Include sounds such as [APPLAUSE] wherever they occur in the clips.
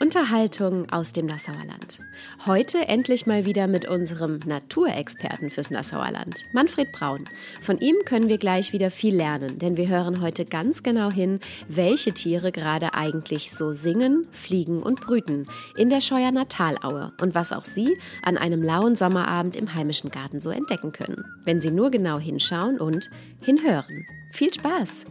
Unterhaltung aus dem Nassauer Land. Heute endlich mal wieder mit unserem Naturexperten fürs Nassauer Land, Manfred Braun. Von ihm können wir gleich wieder viel lernen, denn wir hören heute ganz genau hin, welche Tiere gerade eigentlich so singen, fliegen und brüten in der Scheuerner Talaue und was auch Sie an einem lauen Sommerabend im heimischen Garten so entdecken können, wenn Sie nur genau hinschauen und hinhören. Viel Spaß!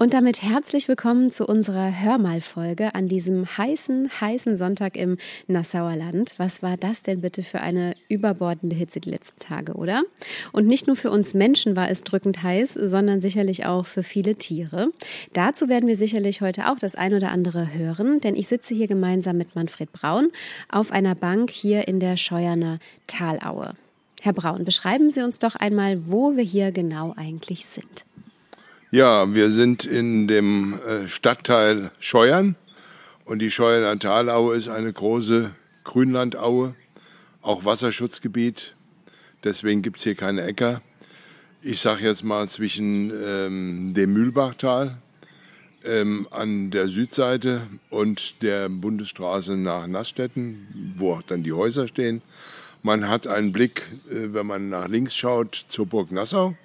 Und damit herzlich willkommen zu unserer Hörmal-Folge an diesem heißen, heißen Sonntag im Nassauer Land. Was war das denn bitte für eine überbordende Hitze die letzten Tage, oder? Und nicht nur für uns Menschen war es drückend heiß, sondern sicherlich auch für viele Tiere. Dazu werden wir sicherlich heute auch das ein oder andere hören, denn ich sitze hier gemeinsam mit Manfred Braun auf einer Bank hier in der Scheuerner Talaue. Herr Braun, beschreiben Sie uns doch einmal, wo wir hier genau eigentlich sind. Ja, wir sind in dem äh, Stadtteil Scheuern und die Scheuerner Talaue ist eine große Grünlandaue, auch Wasserschutzgebiet. Deswegen gibt's hier keine Äcker. Ich sage jetzt mal zwischen ähm, dem Mühlbachtal ähm, an der Südseite und der Bundesstraße nach Nassstetten, wo auch dann die Häuser stehen. Man hat einen Blick, äh, wenn man nach links schaut, zur Burg Nassau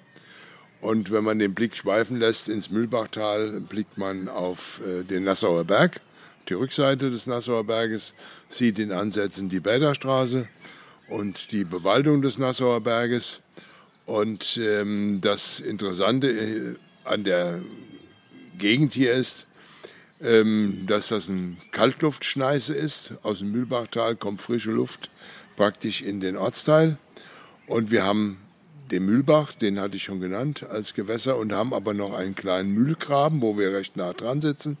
und wenn man den Blick schweifen lässt ins Mühlbachtal, blickt man auf äh, den Nassauer Berg. Die Rückseite des Nassauer Berges sieht in Ansätzen die Bäderstraße und die Bewaldung des Nassauer Berges. Und ähm, das Interessante äh, an der Gegend hier ist, ähm, dass das ein Kaltluftschneise ist. Aus dem Mühlbachtal kommt frische Luft praktisch in den Ortsteil. Und wir haben den Mühlbach, den hatte ich schon genannt als Gewässer und haben aber noch einen kleinen Mühlgraben, wo wir recht nah dran sitzen,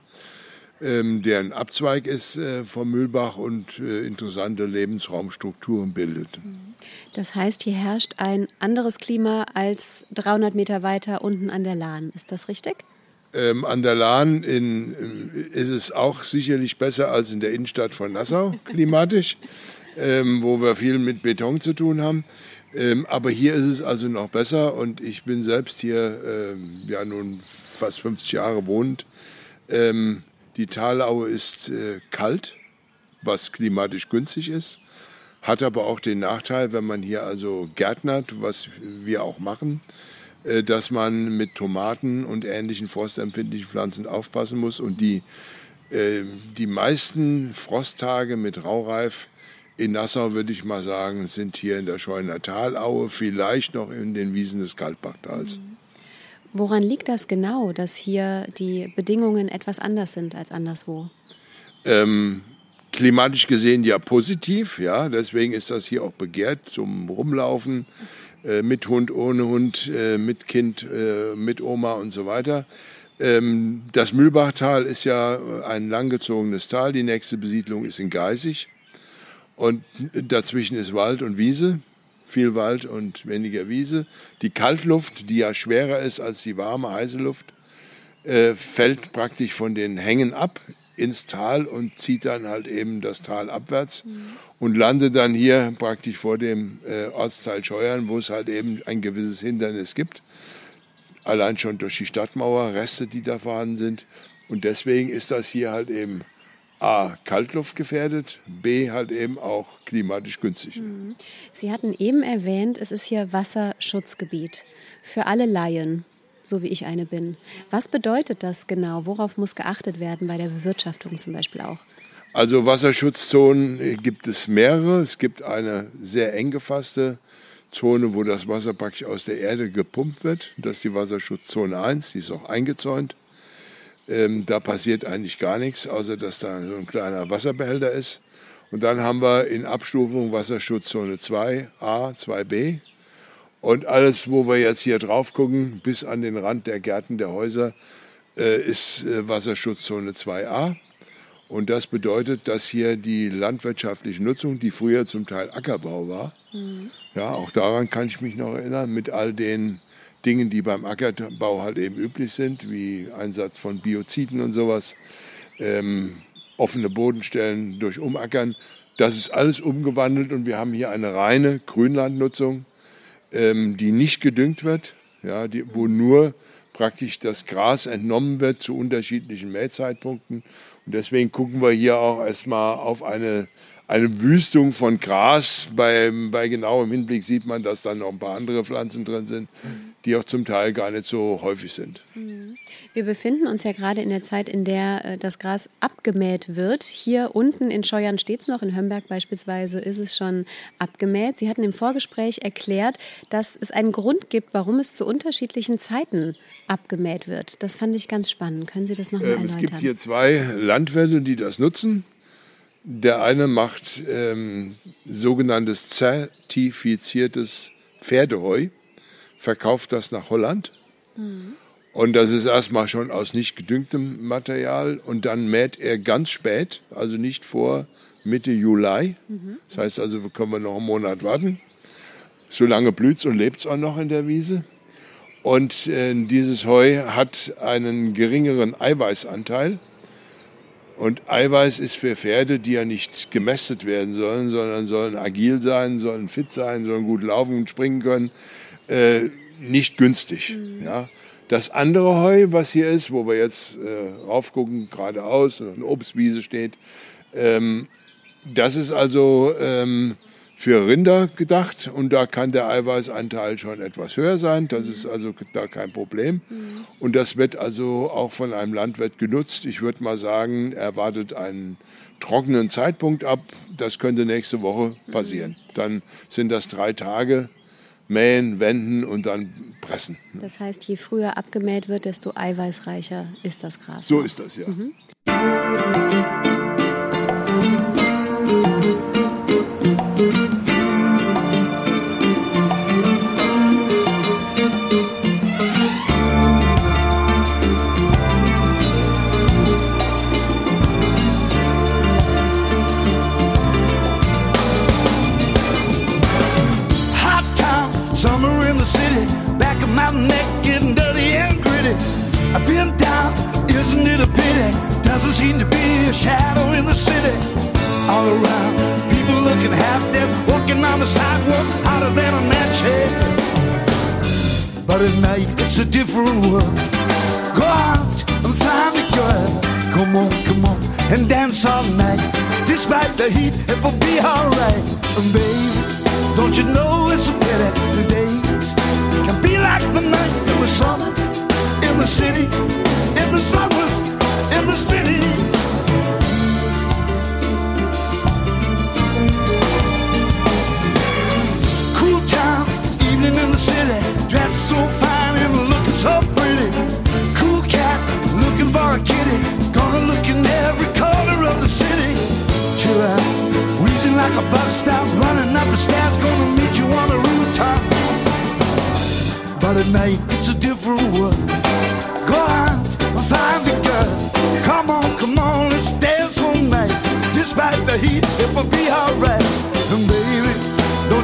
ähm, der ein Abzweig ist äh, vom Mühlbach und äh, interessante Lebensraumstrukturen bildet. Das heißt, hier herrscht ein anderes Klima als 300 Meter weiter unten an der Lahn. Ist das richtig? Ähm, an der Lahn in, ist es auch sicherlich besser als in der Innenstadt von Nassau klimatisch, [LAUGHS] ähm, wo wir viel mit Beton zu tun haben. Ähm, aber hier ist es also noch besser und ich bin selbst hier ähm, ja nun fast 50 Jahre wohnend. Ähm, die Talaue ist äh, kalt, was klimatisch günstig ist, hat aber auch den Nachteil, wenn man hier also gärtnert, was wir auch machen, äh, dass man mit Tomaten und ähnlichen frostempfindlichen Pflanzen aufpassen muss und die, äh, die meisten Frosttage mit Raureif in Nassau würde ich mal sagen, sind hier in der Scheuner Talaue, vielleicht noch in den Wiesen des Kaltbachtals. Mhm. Woran liegt das genau, dass hier die Bedingungen etwas anders sind als anderswo? Ähm, klimatisch gesehen ja positiv, ja. Deswegen ist das hier auch begehrt zum Rumlaufen äh, mit Hund, ohne Hund, äh, mit Kind, äh, mit Oma und so weiter. Ähm, das Mühlbachtal ist ja ein langgezogenes Tal. Die nächste Besiedlung ist in Geisig. Und dazwischen ist Wald und Wiese, viel Wald und weniger Wiese. Die Kaltluft, die ja schwerer ist als die warme, heiße Luft, äh, fällt praktisch von den Hängen ab ins Tal und zieht dann halt eben das Tal abwärts mhm. und landet dann hier praktisch vor dem äh, Ortsteil Scheuern, wo es halt eben ein gewisses Hindernis gibt. Allein schon durch die Stadtmauer, Reste, die da vorhanden sind. Und deswegen ist das hier halt eben A, kaltluftgefährdet, B, halt eben auch klimatisch günstig. Mhm. Sie hatten eben erwähnt, es ist hier Wasserschutzgebiet für alle Laien, so wie ich eine bin. Was bedeutet das genau? Worauf muss geachtet werden bei der Bewirtschaftung zum Beispiel auch? Also Wasserschutzzonen gibt es mehrere. Es gibt eine sehr eng gefasste Zone, wo das Wasser praktisch aus der Erde gepumpt wird. Das ist die Wasserschutzzone 1, die ist auch eingezäunt. Ähm, da passiert eigentlich gar nichts, außer dass da so ein kleiner Wasserbehälter ist. Und dann haben wir in Abstufung Wasserschutzzone 2a, 2b. Und alles, wo wir jetzt hier drauf gucken, bis an den Rand der Gärten der Häuser, äh, ist äh, Wasserschutzzone 2a. Und das bedeutet, dass hier die landwirtschaftliche Nutzung, die früher zum Teil Ackerbau war, mhm. ja, auch daran kann ich mich noch erinnern, mit all den Dingen, die beim Ackerbau halt eben üblich sind, wie Einsatz von Bioziden und sowas, ähm, offene Bodenstellen durch Umackern. Das ist alles umgewandelt und wir haben hier eine reine Grünlandnutzung, ähm, die nicht gedüngt wird, ja, die, wo nur praktisch das Gras entnommen wird zu unterschiedlichen Mähzeitpunkten. Und deswegen gucken wir hier auch erstmal auf eine eine Wüstung von Gras. Bei, bei genauem Hinblick sieht man, dass da noch ein paar andere Pflanzen drin sind, die auch zum Teil gar nicht so häufig sind. Mhm. Wir befinden uns ja gerade in der Zeit, in der äh, das Gras abgemäht wird. Hier unten in Scheuern steht es noch, in Hömberg beispielsweise ist es schon abgemäht. Sie hatten im Vorgespräch erklärt, dass es einen Grund gibt, warum es zu unterschiedlichen Zeiten abgemäht wird. Das fand ich ganz spannend. Können Sie das nochmal ähm, erläutern? Es gibt hier zwei Landwirte, die das nutzen. Der eine macht ähm, sogenanntes zertifiziertes Pferdeheu, verkauft das nach Holland. Mhm. Und das ist erstmal schon aus nicht gedüngtem Material. Und dann mäht er ganz spät, also nicht vor Mitte Juli. Mhm. Das heißt also, können wir noch einen Monat warten. Solange blüht's und lebt's auch noch in der Wiese. Und äh, dieses Heu hat einen geringeren Eiweißanteil. Und Eiweiß ist für Pferde, die ja nicht gemästet werden sollen, sondern sollen agil sein, sollen fit sein, sollen gut laufen und springen können, äh, nicht günstig. Mhm. Ja. Das andere Heu, was hier ist, wo wir jetzt äh, raufgucken, geradeaus, eine Obstwiese steht, ähm, das ist also ähm, für Rinder gedacht und da kann der Eiweißanteil schon etwas höher sein. Das ist also da kein Problem. Und das wird also auch von einem Landwirt genutzt. Ich würde mal sagen, er wartet einen trockenen Zeitpunkt ab. Das könnte nächste Woche passieren. Dann sind das drei Tage. Mähen, wenden und dann pressen. Das heißt, je früher abgemäht wird, desto eiweißreicher ist das Gras. So ist das, ja. Mhm. At night, it's a different world. Go out and find a girl. Come on, come on, and dance all night. Despite the heat, it will be alright. Baby,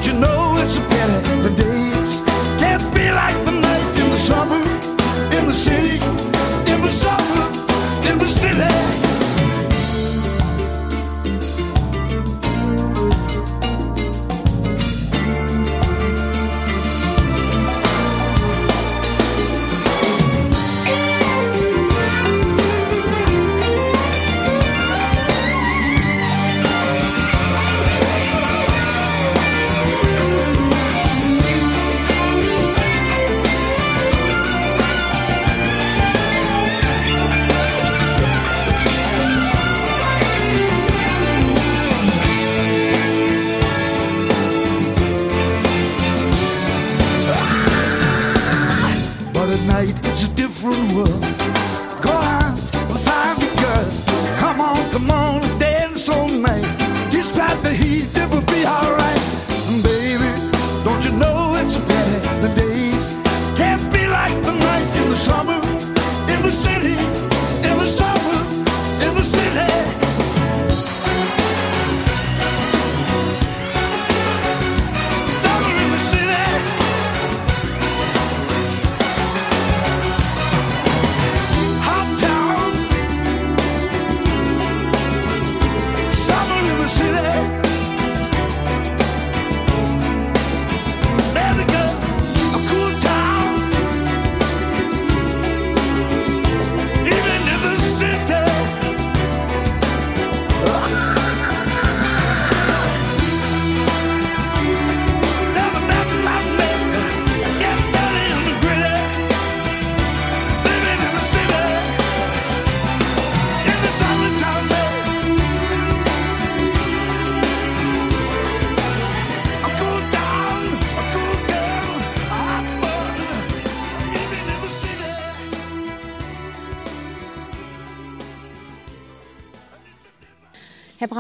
you know it's a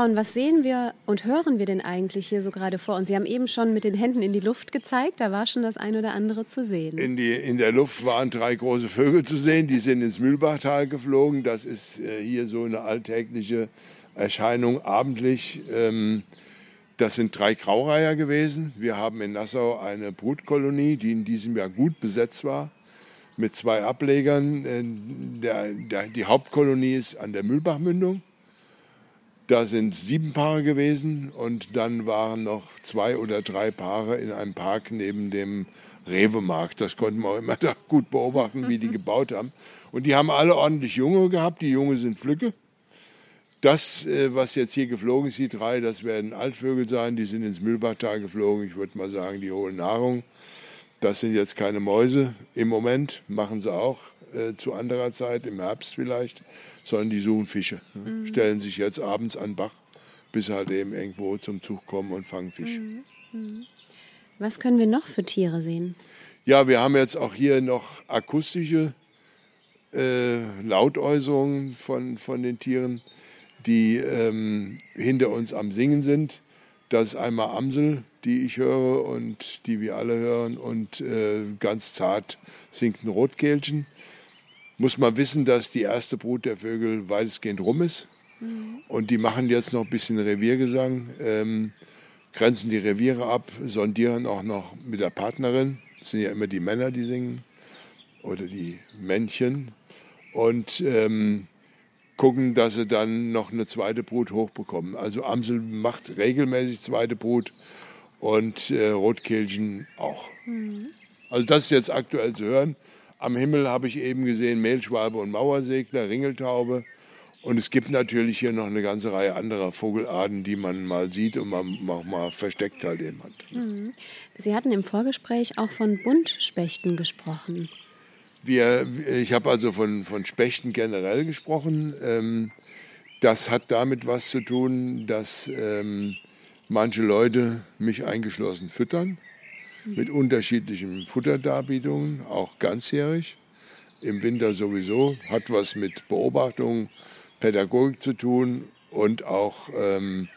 Braun, was sehen wir und hören wir denn eigentlich hier so gerade vor uns? Sie haben eben schon mit den Händen in die Luft gezeigt, da war schon das ein oder andere zu sehen. In, die, in der Luft waren drei große Vögel zu sehen, die sind ins Mühlbachtal geflogen. Das ist äh, hier so eine alltägliche Erscheinung abendlich. Ähm, das sind drei Graureiher gewesen. Wir haben in Nassau eine Brutkolonie, die in diesem Jahr gut besetzt war, mit zwei Ablegern. Äh, der, der, die Hauptkolonie ist an der Mühlbachmündung. Da sind sieben Paare gewesen und dann waren noch zwei oder drei Paare in einem Park neben dem Rewe-Markt. Das konnten wir auch immer [LAUGHS] da gut beobachten, wie die mhm. gebaut haben. Und die haben alle ordentlich Junge gehabt. Die Junge sind Flücke. Das, äh, was jetzt hier geflogen ist, die drei, das werden Altvögel sein. Die sind ins Mühlbachtal geflogen. Ich würde mal sagen, die holen Nahrung. Das sind jetzt keine Mäuse im Moment, machen sie auch äh, zu anderer Zeit, im Herbst vielleicht sondern die suchen Fische. Mhm. Stellen sich jetzt abends an den Bach, bis sie halt eben irgendwo zum Zug kommen und fangen Fisch. Mhm. mhm. Was können wir noch für Tiere sehen? Ja, wir haben jetzt auch hier noch akustische äh, Lautäußerungen von, von den Tieren, die ähm, hinter uns am Singen sind. Das ist einmal Amsel, die ich höre und die wir alle hören, und äh, ganz zart singt ein Rotkehlchen muss man wissen, dass die erste Brut der Vögel weitestgehend rum ist. Mhm. Und die machen jetzt noch ein bisschen Reviergesang, ähm, grenzen die Reviere ab, sondieren auch noch mit der Partnerin. Das sind ja immer die Männer, die singen, oder die Männchen. Und ähm, gucken, dass sie dann noch eine zweite Brut hochbekommen. Also Amsel macht regelmäßig zweite Brut und äh, Rotkehlchen auch. Mhm. Also das ist jetzt aktuell zu hören. Am Himmel habe ich eben gesehen Mehlschwalbe und Mauersegler, Ringeltaube. Und es gibt natürlich hier noch eine ganze Reihe anderer Vogelarten, die man mal sieht und man auch mal versteckt halt eben hat. Mhm. Sie hatten im Vorgespräch auch von Buntspechten gesprochen. Wir, ich habe also von, von Spechten generell gesprochen. Ähm, das hat damit was zu tun, dass ähm, manche Leute, mich eingeschlossen, füttern mit unterschiedlichen Futterdarbietungen, auch ganzjährig. Im Winter sowieso, hat was mit Beobachtung, Pädagogik zu tun und auch ähm,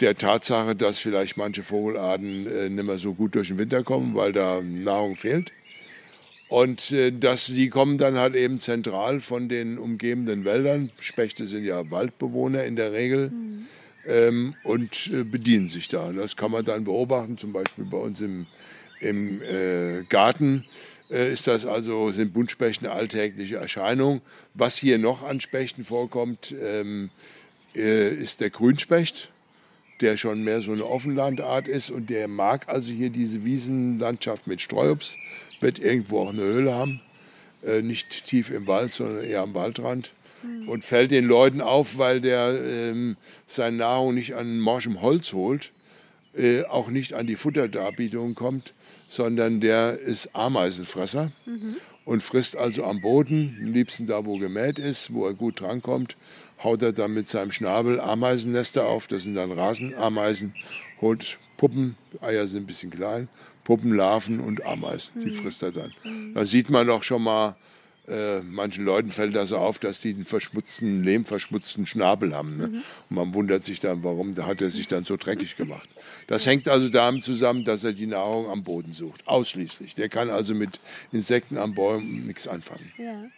der Tatsache, dass vielleicht manche Vogelarten äh, nicht mehr so gut durch den Winter kommen, weil da Nahrung fehlt. Und äh, dass die kommen dann halt eben zentral von den umgebenden Wäldern. Spechte sind ja Waldbewohner in der Regel. Mhm. Ähm, und äh, bedienen sich da. Das kann man dann beobachten, zum Beispiel bei uns im im äh, Garten äh, ist das also, sind Buntspechten alltägliche Erscheinung. Was hier noch an Spechten vorkommt, ähm, äh, ist der Grünspecht, der schon mehr so eine Offenlandart ist und der mag also hier diese Wiesenlandschaft mit Streuobst, wird irgendwo auch eine Höhle haben, äh, nicht tief im Wald, sondern eher am Waldrand mhm. und fällt den Leuten auf, weil der ähm, seine Nahrung nicht an morschem Holz holt, äh, auch nicht an die Futterdarbietung kommt, sondern der ist Ameisenfresser mhm. und frisst also am Boden, am liebsten da, wo gemäht ist, wo er gut drankommt, haut er dann mit seinem Schnabel Ameisennester auf, das sind dann Rasenameisen, holt Puppen, Eier sind ein bisschen klein, Puppen, Larven und Ameisen, die mhm. frisst er dann. Mhm. Da sieht man doch schon mal, äh, manchen Leuten fällt das auf, dass die einen verschmutzten, lehmverschmutzten Schnabel haben. Ne? Mhm. Und man wundert sich dann, warum hat er sich dann so dreckig gemacht. Das hängt also damit zusammen, dass er die Nahrung am Boden sucht. Ausschließlich. Der kann also mit Insekten am Bäumen nichts anfangen. Ja.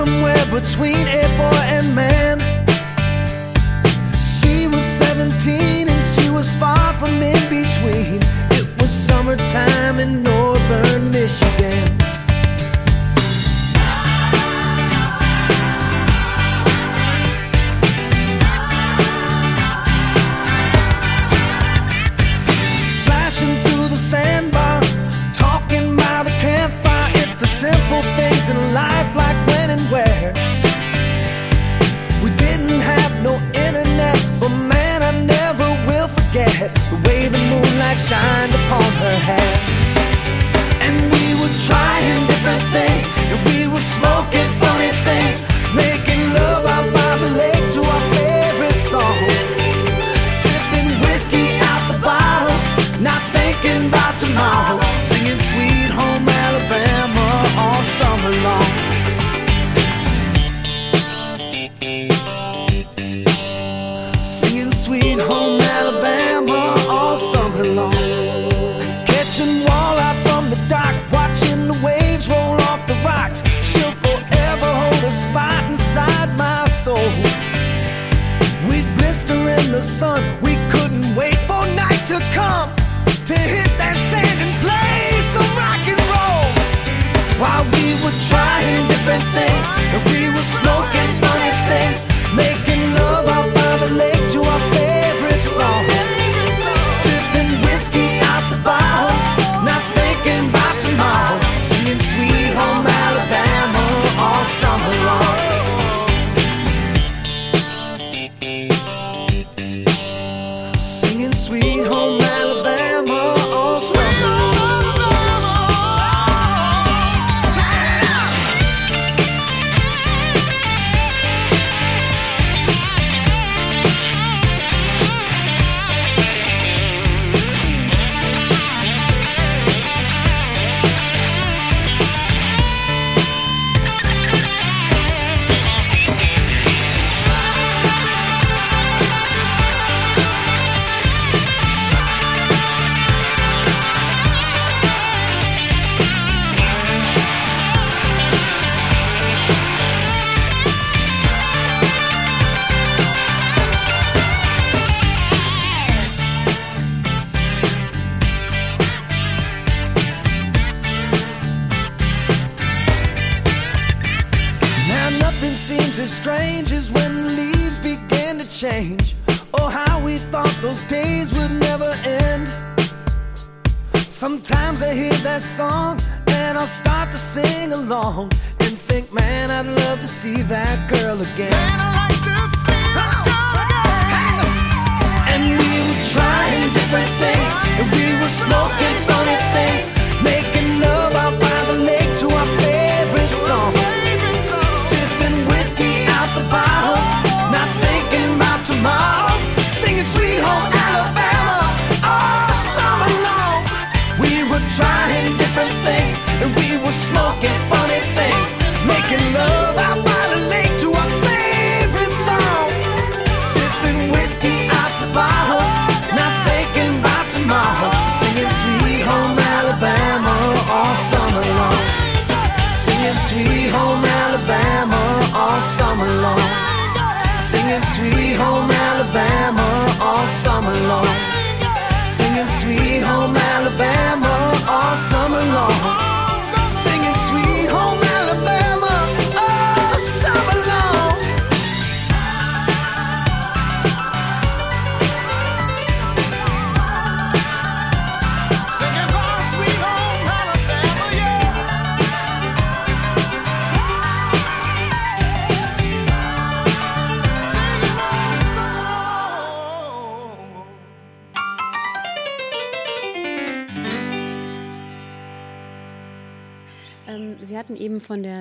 Somewhere between a boy and man. She was 17 and she was far from in between. It was summertime in northern Michigan. light shined upon her head.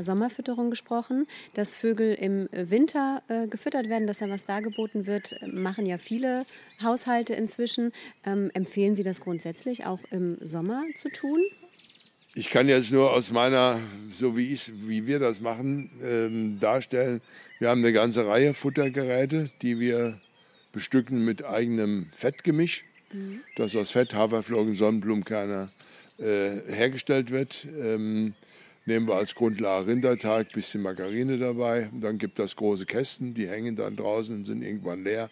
Sommerfütterung gesprochen, dass Vögel im Winter äh, gefüttert werden, dass da was dargeboten wird, machen ja viele Haushalte inzwischen. Ähm, empfehlen Sie das grundsätzlich auch im Sommer zu tun? Ich kann jetzt nur aus meiner, so wie, ich, wie wir das machen, ähm, darstellen. Wir haben eine ganze Reihe Futtergeräte, die wir bestücken mit eigenem Fettgemisch, mhm. das aus Fett, Haferflocken, Sonnenblumenkerne äh, hergestellt wird. Ähm, nehmen wir als Grundlage Rinderteig, bisschen Margarine dabei. Und dann gibt das große Kästen, die hängen dann draußen und sind irgendwann leer.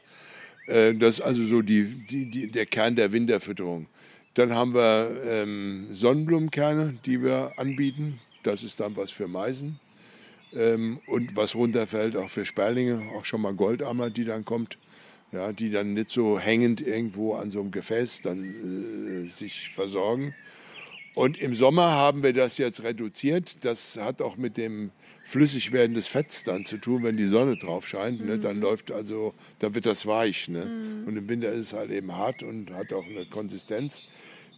Äh, das ist also so die, die, die, der Kern der Winterfütterung. Dann haben wir ähm, Sonnenblumenkerne, die wir anbieten. Das ist dann was für Meisen. Ähm, und was runterfällt, auch für Sperlinge, auch schon mal Goldammer, die dann kommt. Ja, die dann nicht so hängend irgendwo an so einem Gefäß dann äh, sich versorgen, und im Sommer haben wir das jetzt reduziert. Das hat auch mit dem Flüssigwerden des Fetts dann zu tun, wenn die Sonne drauf scheint. Ne? Dann läuft also, dann wird das weich. Ne? Und im Winter ist es halt eben hart und hat auch eine Konsistenz.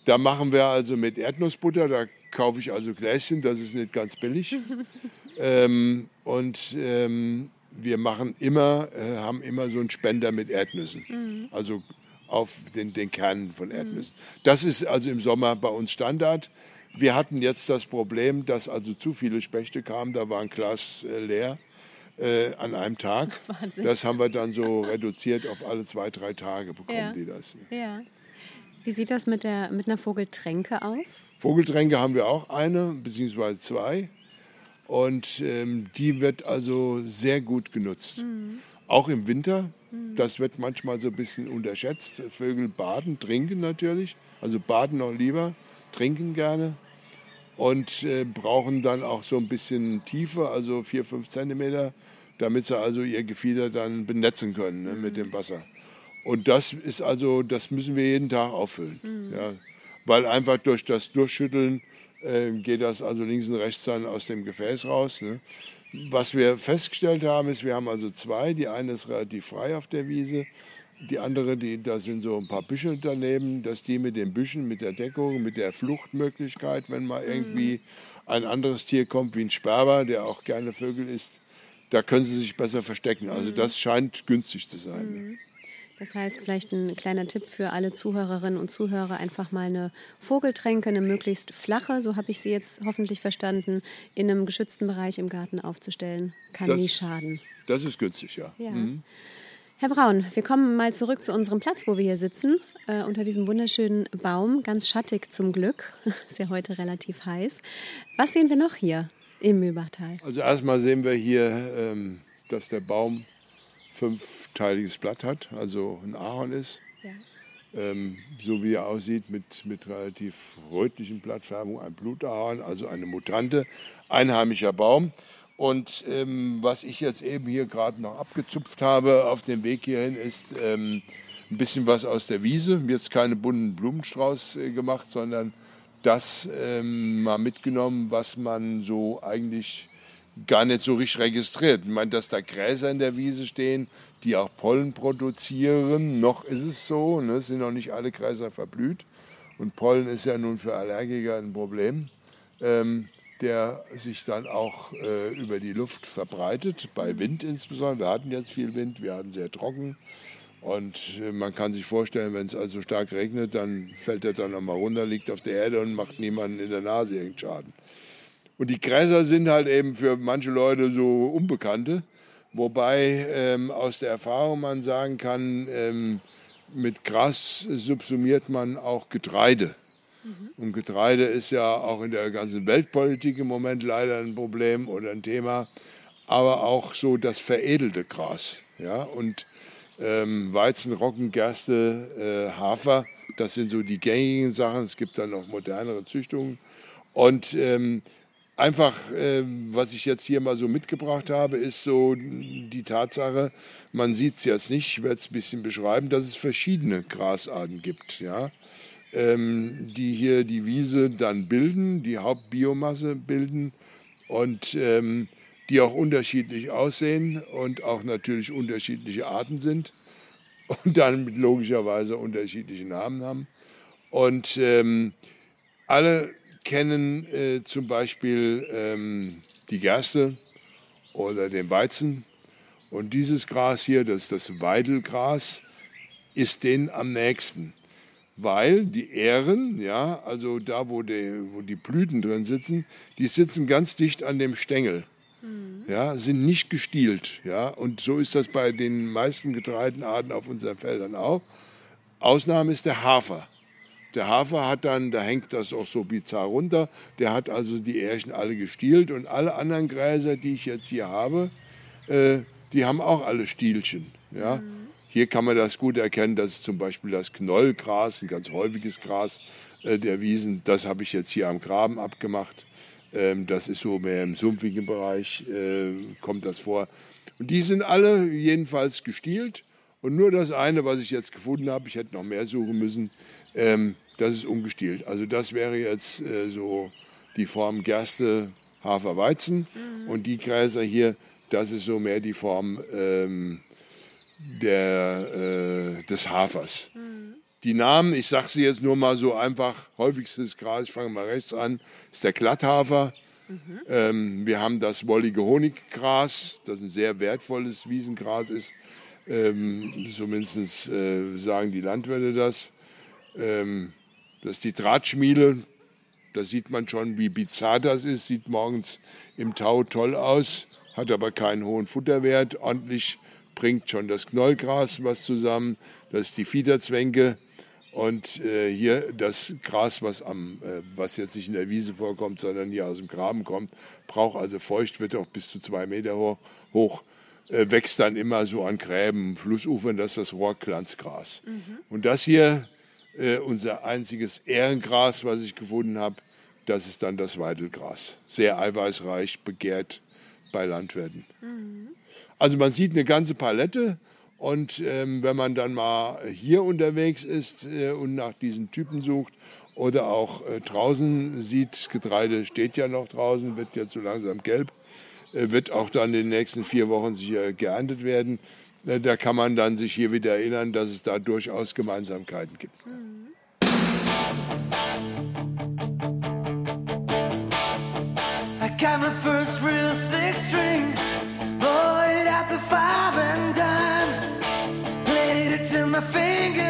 Da machen wir also mit Erdnussbutter, da kaufe ich also Gläschen, das ist nicht ganz billig. [LAUGHS] ähm, und ähm, wir machen immer, äh, haben immer so einen Spender mit Erdnüssen. Also auf den, den Kernen von Erdnüssen. Das ist also im Sommer bei uns Standard. Wir hatten jetzt das Problem, dass also zu viele Spechte kamen, da war ein Glas äh, leer äh, an einem Tag. [LAUGHS] Wahnsinn. Das haben wir dann so reduziert auf alle zwei, drei Tage bekommen Ja. die das. Ja. Wie sieht das mit, der, mit einer Vogeltränke aus? Vogeltränke haben wir auch eine, beziehungsweise zwei. Und ähm, die wird also sehr gut genutzt. Auch im Winter. Das wird manchmal so ein bisschen unterschätzt. Vögel baden, trinken natürlich. Also baden noch lieber, trinken gerne. Und äh, brauchen dann auch so ein bisschen Tiefe, also vier, fünf Zentimeter, damit sie also ihr Gefieder dann benetzen können ne, mit dem Wasser. Und das ist also, das müssen wir jeden Tag auffüllen. Ja. Weil einfach durch das Durchschütteln äh, geht das also links und rechts dann aus dem Gefäß raus. Ne. Was wir festgestellt haben, ist, wir haben also zwei. Die eine ist relativ frei auf der Wiese. Die andere, die, da sind so ein paar Büschel daneben, dass die mit den Büschen, mit der Deckung, mit der Fluchtmöglichkeit, wenn mal irgendwie ein anderes Tier kommt, wie ein Sperber, der auch gerne Vögel isst, da können sie sich besser verstecken. Also das scheint günstig zu sein. ne. Das heißt, vielleicht ein kleiner Tipp für alle Zuhörerinnen und Zuhörer, einfach mal eine Vogeltränke, eine möglichst flache, so habe ich sie jetzt hoffentlich verstanden, in einem geschützten Bereich im Garten aufzustellen. Kann Das- nie schaden. Das ist günstig, ja. Ja. Herr Braun, wir kommen mal zurück zu unserem Platz, wo wir hier sitzen, äh, unter diesem wunderschönen Baum, ganz schattig zum Glück. [LAUGHS] Ist ja heute relativ heiß. Was sehen wir noch hier im Mühlbachtal? Also erstmal sehen wir hier, ähm, dass der Baum fünfteiliges Blatt hat, also ein Ahorn ist. Ja. ähm, so wie er aussieht, mit, mit relativ rötlichen Blattfärbung, ein Blutahorn, also eine Mutante, einheimischer Baum. Und ähm, was ich jetzt eben hier gerade noch abgezupft habe auf dem Weg hierhin, ist ähm, ein bisschen was aus der Wiese. Jetzt keine bunten Blumenstrauß äh, gemacht, sondern das ähm, mal mitgenommen, was man so eigentlich gar nicht so richtig registriert. Ich meine, dass da Gräser in der Wiese stehen, die auch Pollen produzieren. Noch ist es so, ne? es sind noch nicht alle Gräser verblüht. Und Pollen ist ja nun für Allergiker ein Problem, ähm, der sich dann auch äh, über die Luft verbreitet, bei Wind insbesondere. Wir hatten jetzt viel Wind, wir hatten sehr trocken. Und äh, man kann sich vorstellen, wenn es also stark regnet, dann fällt er dann nochmal runter, liegt auf der Erde und macht niemanden in der Nase irgendeinen Schaden. Und die Gräser sind halt eben für manche Leute so Unbekannte. Wobei ähm, aus der Erfahrung man sagen kann, ähm, mit Gras subsumiert man auch Getreide. Und Getreide ist ja auch in der ganzen Weltpolitik im Moment leider ein Problem oder ein Thema. Aber auch so das veredelte Gras. Ja? Und ähm, Weizen, Roggen, Gerste, äh, Hafer, das sind so die gängigen Sachen. Es gibt dann noch modernere Züchtungen. Und ähm, einfach, ähm, was ich jetzt hier mal so mitgebracht habe, ist so die Tatsache, man sieht es jetzt nicht, ich werde es ein bisschen beschreiben, dass es verschiedene Grasarten gibt, ja, ähm, die hier die Wiese dann bilden, die Hauptbiomasse bilden und ähm, die auch unterschiedlich aussehen und auch natürlich unterschiedliche Arten sind und dann logischerweise unterschiedliche Namen haben. Und ähm, alle kennen äh, zum Beispiel ähm, die Gerste oder den Weizen. Und dieses Gras hier, das ist das Weidelgras, ist denen am nächsten. Weil die Ähren, ja, also da, wo die, wo die Blüten drin sitzen, die sitzen ganz dicht an dem Stängel. Ja, sind nicht gestielt. Ja, und so ist das bei den meisten Getreidenarten auf unseren Feldern auch. Ausnahme ist der Hafer. Der Hafer hat dann, da hängt das auch so bizarr runter, der hat also die Ährchen alle gestielt und alle anderen Gräser, die ich jetzt hier habe, äh, die haben auch alle Stielchen. Ja? Hier kann man das gut erkennen, das ist zum Beispiel das Knollgras, ein ganz häufiges Gras äh, der Wiesen. Das habe ich jetzt hier am Graben abgemacht. Ähm, das ist so mehr im sumpfigen Bereich, äh, kommt das vor. Und die sind alle jedenfalls gestielt. Und nur das eine, was ich jetzt gefunden habe, ich hätte noch mehr suchen müssen, ähm, das ist ungestielt. Also das wäre jetzt äh, so die Form Gerste, Hafer, Weizen. Mhm. Und die Gräser hier, das ist so mehr die Form ähm, der, äh, des Hafers. Mhm. Die Namen, ich sage sie jetzt nur mal so einfach, häufigstes Gras, ich fange mal rechts an, ist der Glatthafer. Mhm. Ähm, wir haben das wollige Honiggras, das ein sehr wertvolles Wiesengras ist. Ähm, zumindest äh, sagen die Landwirte das. Ähm, das ist die Drahtschmiele. Da sieht man schon, wie bizarr das ist. Sieht morgens im Tau toll aus, hat aber keinen hohen Futterwert. Ordentlich bringt schon das Knollgras was zusammen. Das ist die Fiederzwänge. Und äh, hier das Gras, was, am, äh, was jetzt nicht in der Wiese vorkommt, sondern hier aus dem Graben kommt, braucht also feucht, wird auch bis zu zwei Meter hoch, hoch wächst dann immer so an Gräben, Flussufern, das ist das Rohrklanzgras. Mhm. Und das hier, äh, unser einziges Ehrengras, was ich gefunden habe, das ist dann das Weidelgras. Sehr eiweißreich, begehrt bei Landwirten. Mhm. Also man sieht eine ganze Palette und ähm, wenn man dann mal hier unterwegs ist äh, und nach diesen Typen sucht oder auch äh, draußen sieht, das Getreide steht ja noch draußen, wird jetzt so langsam gelb, äh, wird auch dann in den nächsten vier Wochen sicher geerntet werden. Äh, da kann man dann sich hier wieder erinnern, dass es da durchaus Gemeinsamkeiten gibt. I got my first real six string, bought it at the five and dime, played it till my fingers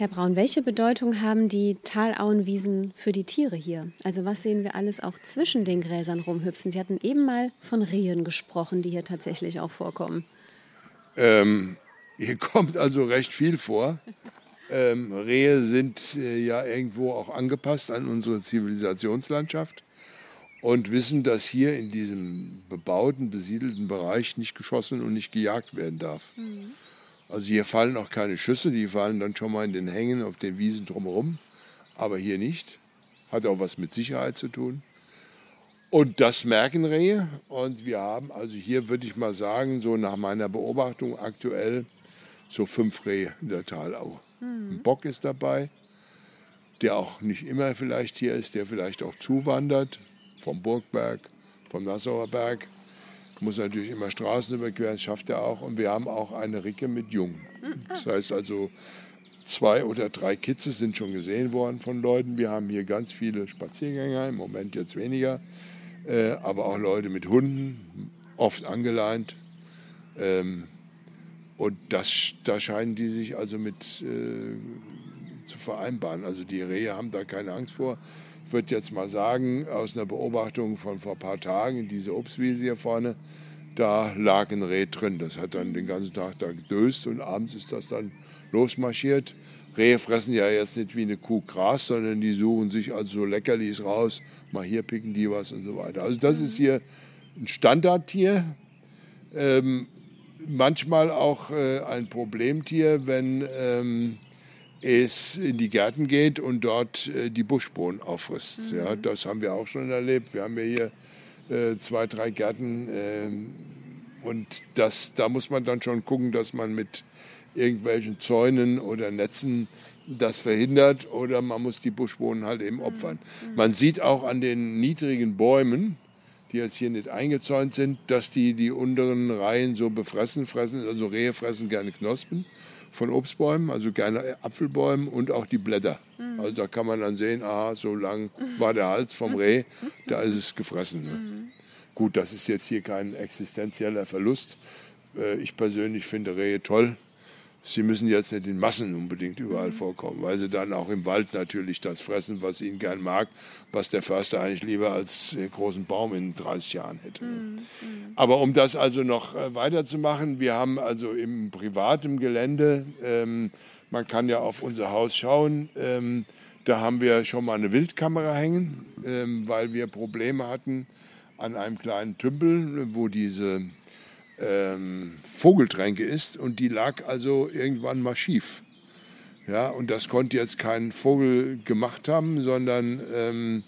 Herr Braun, welche Bedeutung haben die Talauenwiesen für die Tiere hier? Also was sehen wir alles auch zwischen den Gräsern rumhüpfen? Sie hatten eben mal von Rehen gesprochen, die hier tatsächlich auch vorkommen. Ähm, hier [LAUGHS] kommt also recht viel vor. Ähm, Rehe sind äh, ja irgendwo auch angepasst an unsere Zivilisationslandschaft und wissen, dass hier in diesem bebauten, besiedelten Bereich nicht geschossen und nicht gejagt werden darf. Mhm. Also hier fallen auch keine Schüsse, die fallen dann schon mal in den Hängen auf den Wiesen drumherum, aber hier nicht. Hat auch was mit Sicherheit zu tun. Und das merken Rehe. Und wir haben also hier, würde ich mal sagen, so nach meiner Beobachtung aktuell so fünf Rehe in der Talaue. Mhm. Ein Bock ist dabei, der auch nicht immer vielleicht hier ist, der vielleicht auch zuwandert vom Burgberg, vom Nassauer Berg muss natürlich immer Straßen überqueren, das schafft er auch. Und wir haben auch eine Ricke mit Jungen. Das heißt also, zwei oder drei Kitze sind schon gesehen worden von Leuten. Wir haben hier ganz viele Spaziergänger, im Moment jetzt weniger, äh, aber auch Leute mit Hunden, oft angeleint. Ähm, und das, da scheinen die sich also mit äh, zu vereinbaren. Also die Rehe haben da keine Angst vor. Ich würde jetzt mal sagen, aus einer Beobachtung von vor ein paar Tagen, diese Obstwiese hier vorne, da lag ein Reh drin. Das hat dann den ganzen Tag da gedöst und abends ist das dann losmarschiert. Rehe fressen ja jetzt nicht wie eine Kuh Gras, sondern die suchen sich also so Leckerlis raus. Mal hier picken die was und so weiter. Also das ist hier ein Standardtier. Ähm, manchmal auch äh, ein Problemtier, wenn ähm, es in die Gärten geht und dort äh, die Buschbohnen auffrisst. Mhm. Ja, das haben wir auch schon erlebt. Wir haben ja hier äh, zwei, drei Gärten. Äh, und das, da muss man dann schon gucken, dass man mit irgendwelchen Zäunen oder Netzen das verhindert oder man muss die Buschbohnen halt eben opfern. Mhm. Man sieht auch an den niedrigen Bäumen, die jetzt hier nicht eingezäunt sind, dass die die unteren Reihen so befressen, fressen, also Rehe fressen gerne Knospen von Obstbäumen, also gerne Apfelbäumen und auch die Blätter. Mhm. Also da kann man dann sehen, aha, so lang war der Hals vom Reh, da ist es gefressen. Ne? Mhm. Gut, das ist jetzt hier kein existenzieller Verlust. Äh, ich persönlich finde Rehe toll sie müssen jetzt nicht in Massen unbedingt überall mhm. vorkommen, weil sie dann auch im Wald natürlich das fressen, was ihnen gern mag, was der Förster eigentlich lieber als großen Baum in 30 Jahren hätte. Ne? Mhm. Aber um das also noch äh, weiterzumachen, wir haben also im privaten Gelände, ähm, man kann ja auf unser Haus schauen, ähm, da haben wir schon mal eine Wildkamera hängen, ähm, weil wir Probleme hatten an einem kleinen Tümpel, wo diese ähm, Vogeltränke ist und die lag also irgendwann mal schief. Ja, und das konnte jetzt kein Vogel gemacht haben, sondern ähm,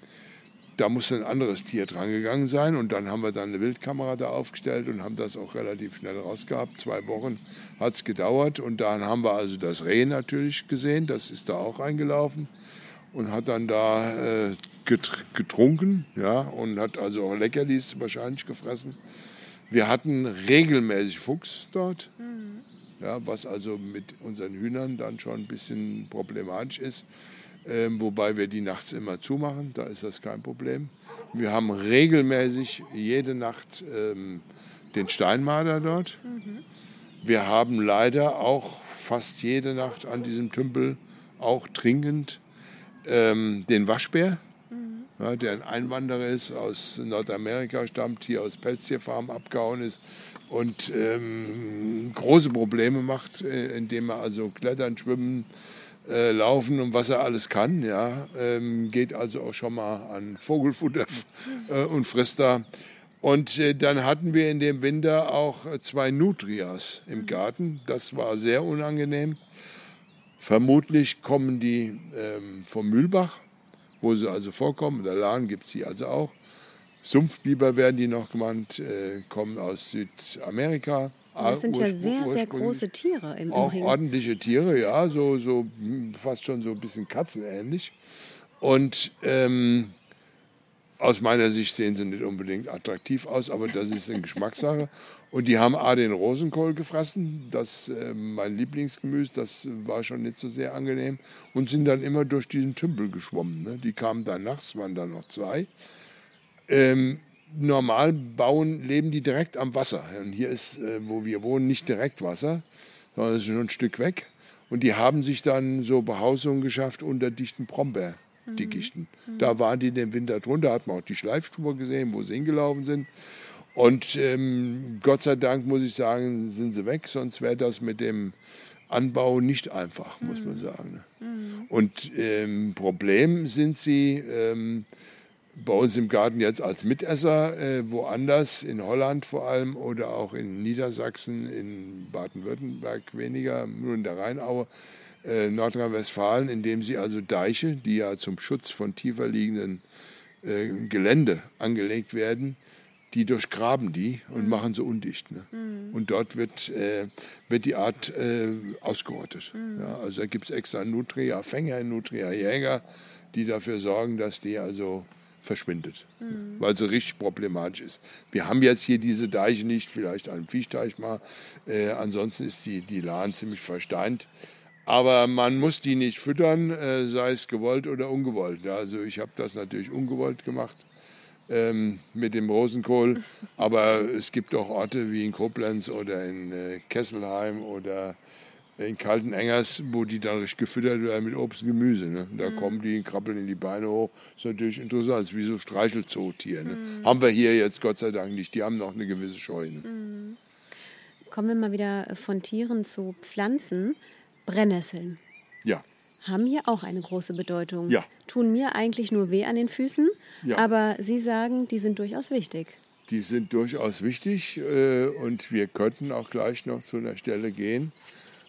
da muss ein anderes Tier dran gegangen sein. Und dann haben wir dann eine Wildkamera da aufgestellt und haben das auch relativ schnell rausgehabt. Zwei Wochen hat es gedauert. Und dann haben wir also das Reh natürlich gesehen. Das ist da auch reingelaufen und hat dann da äh, getrunken ja, und hat also auch Leckerlis wahrscheinlich gefressen. Wir hatten regelmäßig Fuchs dort, mhm. ja, was also mit unseren Hühnern dann schon ein bisschen problematisch ist. Ähm, wobei wir die nachts immer zumachen, da ist das kein Problem. Wir haben regelmäßig jede Nacht ähm, den Steinmarder dort. Mhm. Wir haben leider auch fast jede Nacht an diesem Tümpel auch trinkend ähm, den Waschbär ja, der ein Einwanderer ist, aus Nordamerika stammt, hier aus Pelztierfarmen abgehauen ist und ähm, große Probleme macht, äh, indem er also klettern, schwimmen, äh, laufen und was er alles kann. Ja, ähm, geht also auch schon mal an Vogelfutter [LAUGHS] äh, und frisst da. Und äh, dann hatten wir in dem Winter auch zwei Nutrias im Garten. Das war sehr unangenehm. Vermutlich kommen die ähm, vom Mühlbach wo sie also vorkommen. Der Lahn gibt es sie also auch. Sumpfbiber werden die noch genannt, äh, kommen aus Südamerika. Das sind ja sehr, sehr große Tiere im Auch Ring. ordentliche Tiere, ja, so, so hm, fast schon so ein bisschen katzenähnlich. Und ähm, aus meiner Sicht sehen sie nicht unbedingt attraktiv aus, aber das ist eine Geschmackssache. Und die haben A, den Rosenkohl gefressen, das äh, mein Lieblingsgemüse, das war schon nicht so sehr angenehm, und sind dann immer durch diesen Tümpel geschwommen. Ne? Die kamen dann nachts, waren dann noch zwei. Ähm, normal bauen, leben die direkt am Wasser. Und hier ist, äh, wo wir wohnen, nicht direkt Wasser, sondern es ist schon ein Stück weg. Und die haben sich dann so Behausungen geschafft unter dichten Brombeerdickichten. Da waren die den Winter drunter, hat man auch die Schleifspur gesehen, wo sie hingelaufen sind. Und ähm, Gott sei Dank muss ich sagen, sind sie weg, sonst wäre das mit dem Anbau nicht einfach, muss man sagen. ne? Und ähm, Problem sind sie ähm, bei uns im Garten jetzt als Mitesser, äh, woanders, in Holland vor allem oder auch in Niedersachsen, in Baden-Württemberg weniger, nur in der Rheinaue, äh, Nordrhein-Westfalen, indem sie also Deiche, die ja zum Schutz von tiefer liegenden äh, Gelände angelegt werden, die durchgraben die und machen sie undicht. Ne? Und dort wird, äh, wird die Art äh, ausgerottet. Ja, also da gibt es extra Nutria-Fänger, Nutria-Jäger, die dafür sorgen, dass die also verschwindet, weil sie richtig problematisch ist. Wir haben jetzt hier diese Deiche nicht, vielleicht einen Fischteich mal. Äh, ansonsten ist die, die Lahn ziemlich versteint. Aber man muss die nicht füttern, äh, sei es gewollt oder ungewollt. Also ich habe das natürlich ungewollt gemacht ähm, mit dem Rosenkohl. Aber es gibt auch Orte wie in Koblenz oder in äh, Kesselheim oder in Kaltenengers, wo die dann richtig gefüttert werden mit Obst und Gemüse. Ne? Da kommen die, krabbeln in die Beine hoch. ist natürlich interessant. Das ist wie so Streichelzootier. Ne? Haben wir hier jetzt Gott sei Dank nicht. Die haben noch eine gewisse Scheu. Ne? Kommen wir mal wieder von Tieren zu Pflanzen. Brennnesseln Ja. haben hier auch eine große Bedeutung. Ja. Tun mir eigentlich nur weh an den Füßen, Ja. aber Sie sagen, die sind durchaus wichtig. Die sind durchaus wichtig äh, und wir könnten auch gleich noch zu einer Stelle gehen,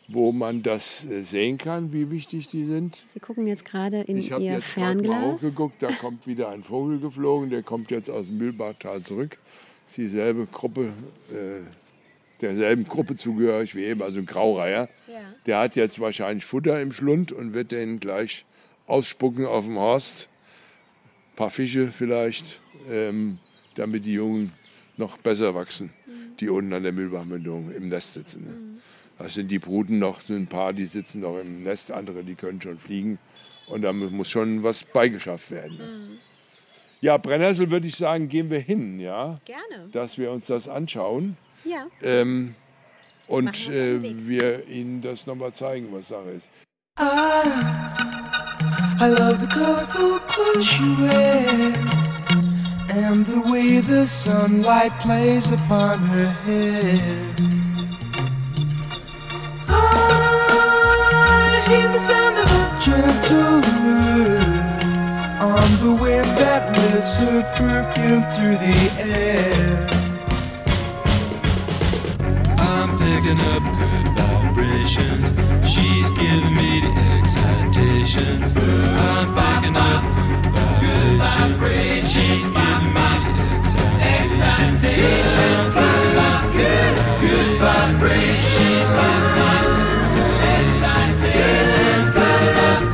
wo man das äh, sehen kann, wie wichtig die sind. Sie gucken jetzt gerade in Ich habe Ihr jetzt gerade mal Fernglas. hochgeguckt, da kommt wieder ein Vogel geflogen, der kommt jetzt aus dem Mühlbachtal zurück. Ist dieselbe Gruppe, äh, derselben Gruppe zugehörig wie eben, also ein Graureiher. Ja. Der hat jetzt wahrscheinlich Futter im Schlund und wird den gleich ausspucken auf dem Horst. Ein paar Fische vielleicht, ähm, damit die Jungen noch besser wachsen, die unten an der Mühlbachmündung im Nest sitzen. Ne? Das sind die Bruten noch, sind ein paar, die sitzen noch im Nest, andere, die können schon fliegen. Und da mu- muss schon was beigeschafft werden. Ne? Ja, Brennnessel würde ich sagen, gehen wir hin, ja, Gerne. dass wir uns das anschauen Ja. ähm, und wir äh, wir Ihnen das nochmal zeigen, was Sache ist. I love the colorful clothes she wears and the way the sunlight plays upon her hair. I hear the sound of a gentle word on the wind that lifts her perfume through the air. Picking up good vibrations. She's giving me the excitations. I'm picking up good vibrations. She's giving me the excitations. Good, good vibrations. She's giving me excitations.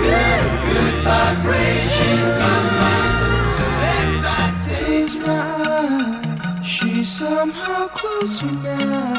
Good, good vibrations. She's giving me excitations. She's somehow closer now.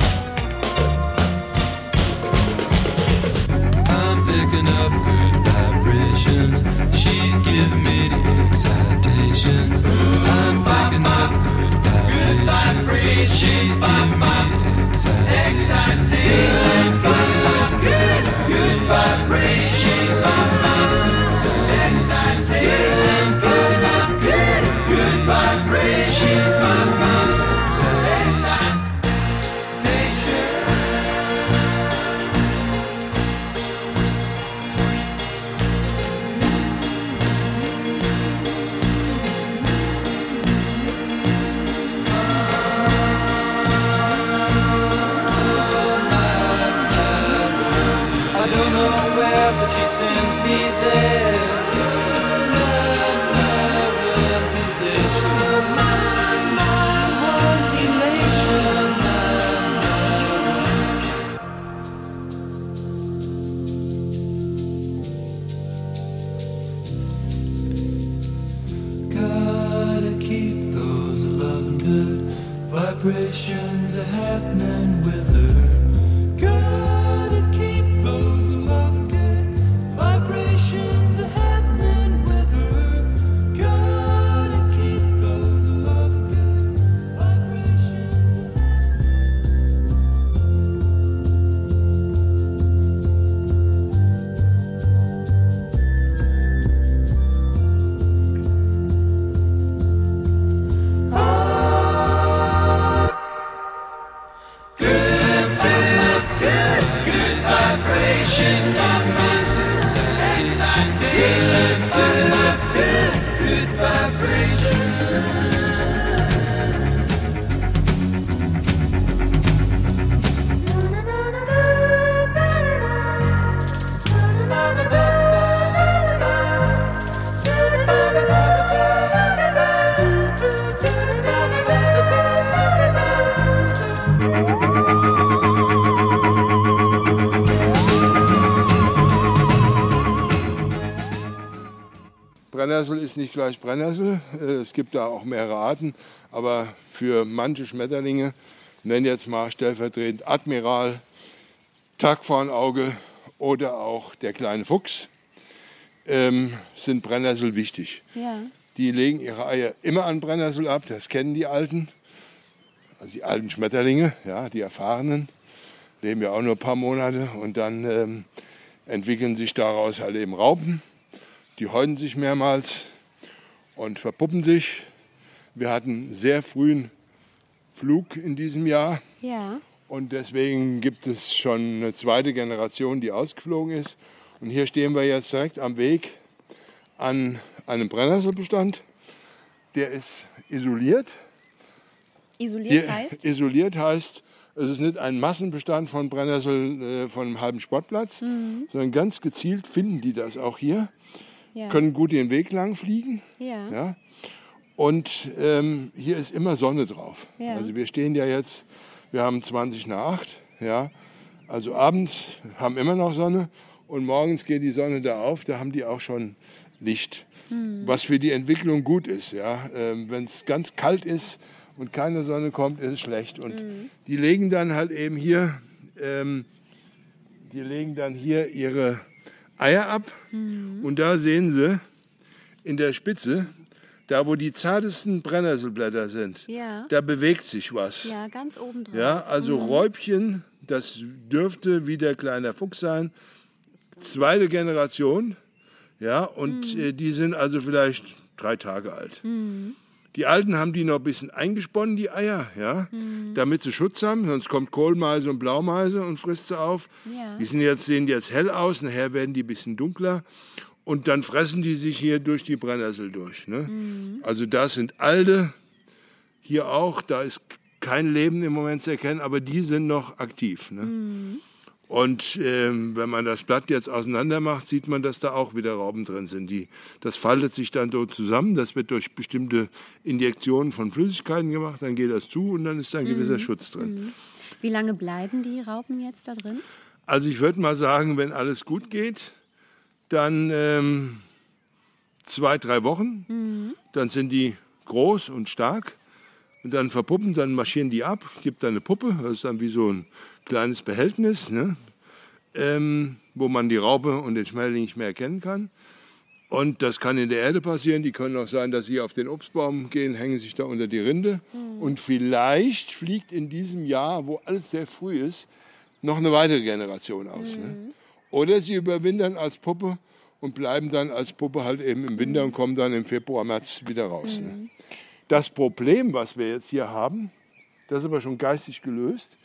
She's by my excitement. Nicht gleich Brennnessel. Äh, Es gibt da auch mehrere Arten. Aber für manche Schmetterlinge, nennen jetzt mal stellvertretend Admiral, Tagfahnauge oder auch der kleine Fuchs, ähm, sind Brennnessel wichtig. Ja. Die legen ihre Eier immer an Brennnessel ab, das kennen die Alten. Also die alten Schmetterlinge, ja, die Erfahrenen, leben ja auch nur ein paar Monate und dann ähm, entwickeln sich daraus halt eben Raupen. Die häuten sich mehrmals und verpuppen sich. Wir hatten sehr frühen Flug in diesem Jahr Ja. und deswegen gibt es schon eine zweite Generation, die ausgeflogen ist. Und hier stehen wir jetzt direkt am Weg an einem Brennnesselbestand. Der ist isoliert. Isoliert Hier, heißt? [LAUGHS] Isoliert heißt, es ist nicht ein Massenbestand von Brennnessel äh, von einem halben Sportplatz, Mhm. sondern ganz gezielt finden die das auch hier, Ja. können gut den Weg lang fliegen. ja. Ja? Und ähm, hier ist immer Sonne drauf. Ja. Also wir stehen ja jetzt, wir haben 20 nach 8, ja. Also abends haben immer noch Sonne und morgens geht die Sonne da auf, da haben die auch schon Licht. Hm. Was für die Entwicklung gut ist, ja. Ähm, Wenn es ganz kalt ist und keine Sonne kommt, ist es schlecht. Und Hm. die legen dann halt eben hier, ähm, die legen dann hier ihre Eier ab Hm. und da sehen sie in der Spitze, da wo die zartesten Brennnesselblätter sind, Ja. da bewegt sich was. Ja, ganz oben drauf. Ja, also Räubchen, das dürfte wie der kleine Fuchs sein. Zweite Generation, ja, und äh, die sind also vielleicht drei Tage alt. Die Alten haben die noch ein bisschen eingesponnen, die Eier, ja, damit sie Schutz haben, sonst kommt Kohlmeise und Blaumeise und frisst sie auf. Ja. Die sind jetzt, sehen jetzt hell aus, nachher werden die ein bisschen dunkler. Und dann fressen die sich hier durch die Brennnessel durch. Ne? Also das sind alte, hier auch, da ist kein Leben im Moment zu erkennen, aber die sind noch aktiv. Ne? Und ähm, wenn man das Blatt jetzt auseinander macht, sieht man, dass da auch wieder Raupen drin sind. Die, das faltet sich dann so zusammen, das wird durch bestimmte Injektionen von Flüssigkeiten gemacht, dann geht das zu und dann ist da ein gewisser Schutz drin. Wie lange bleiben die Raupen jetzt da drin? Also ich würde mal sagen, wenn alles gut geht, dann ähm, zwei, drei Wochen. Dann sind die groß und stark. Und dann verpuppen, dann marschieren die ab, gibt dann eine Puppe, das ist dann wie so ein kleines Behältnis, ne? ähm, wo man die Raupe und den Schmetterling nicht mehr erkennen kann. Und das kann in der Erde passieren. Die können auch sein, dass sie auf den Obstbaum gehen, hängen sich da unter die Rinde. Und vielleicht fliegt in diesem Jahr, wo alles sehr früh ist, noch eine weitere Generation aus. Ne? Oder sie überwintern als Puppe und bleiben dann als Puppe halt eben im Winter und kommen dann im Februar, März wieder raus. Ne? Das Problem, was wir jetzt hier haben, das ist aber schon geistig gelöst,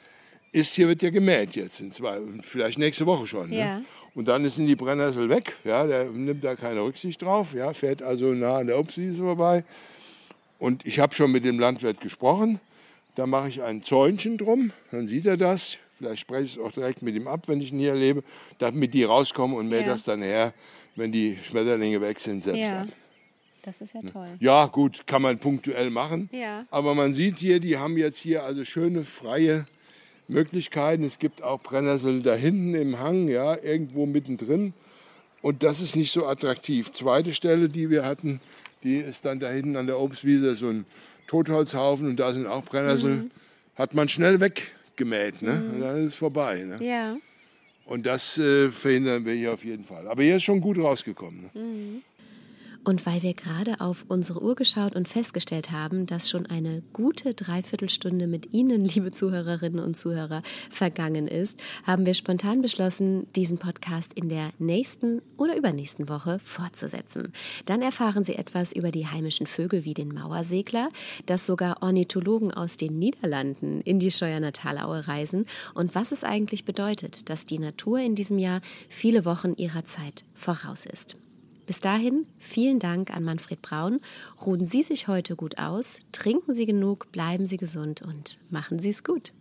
ist, hier wird ja gemäht jetzt in zwei, vielleicht nächste Woche schon. Ja. Ne? Und dann sind die Brennnessel weg, ja, der nimmt da keine Rücksicht drauf, ja, fährt also nah an der Obstwiese vorbei. Und ich habe schon mit dem Landwirt gesprochen, da mache ich ein Zäunchen drum, dann sieht er das. Vielleicht spreche ich es auch direkt mit ihm ab, wenn ich ihn hier erlebe, damit die rauskommen und mähe Ja. das dann her, wenn die Schmetterlinge weg sind, selbst Ja. an. Das ist ja toll. Ja, gut, kann man punktuell machen. Ja. Aber man sieht hier, die haben jetzt hier also schöne freie Möglichkeiten. Es gibt auch Brennnessel da hinten im Hang, ja, irgendwo mittendrin. Und das ist nicht so attraktiv. Zweite Stelle, die wir hatten, die ist dann da hinten an der Obstwiese so ein Totholzhaufen und da sind auch Brennnessel. Hat man schnell weggemäht, ne? Und dann ist es vorbei. Ne? Ja. Und das äh, verhindern wir hier auf jeden Fall. Aber hier ist schon gut rausgekommen. Ne? Und weil wir gerade auf unsere Uhr geschaut und festgestellt haben, dass schon eine gute Dreiviertelstunde mit Ihnen, [LAUGHS] liebe Zuhörerinnen und Zuhörer, vergangen ist, haben wir spontan beschlossen, diesen Podcast in der nächsten oder übernächsten Woche fortzusetzen. Dann erfahren Sie etwas über die heimischen Vögel wie den Mauersegler, dass sogar Ornithologen aus den Niederlanden in die Scheuerner Talaue reisen und was es eigentlich bedeutet, dass die Natur in diesem Jahr viele Wochen ihrer Zeit voraus ist. Bis dahin, vielen Dank an Manfred Braun. Ruhen Sie sich heute gut aus, trinken Sie genug, bleiben Sie gesund und machen Sie es gut.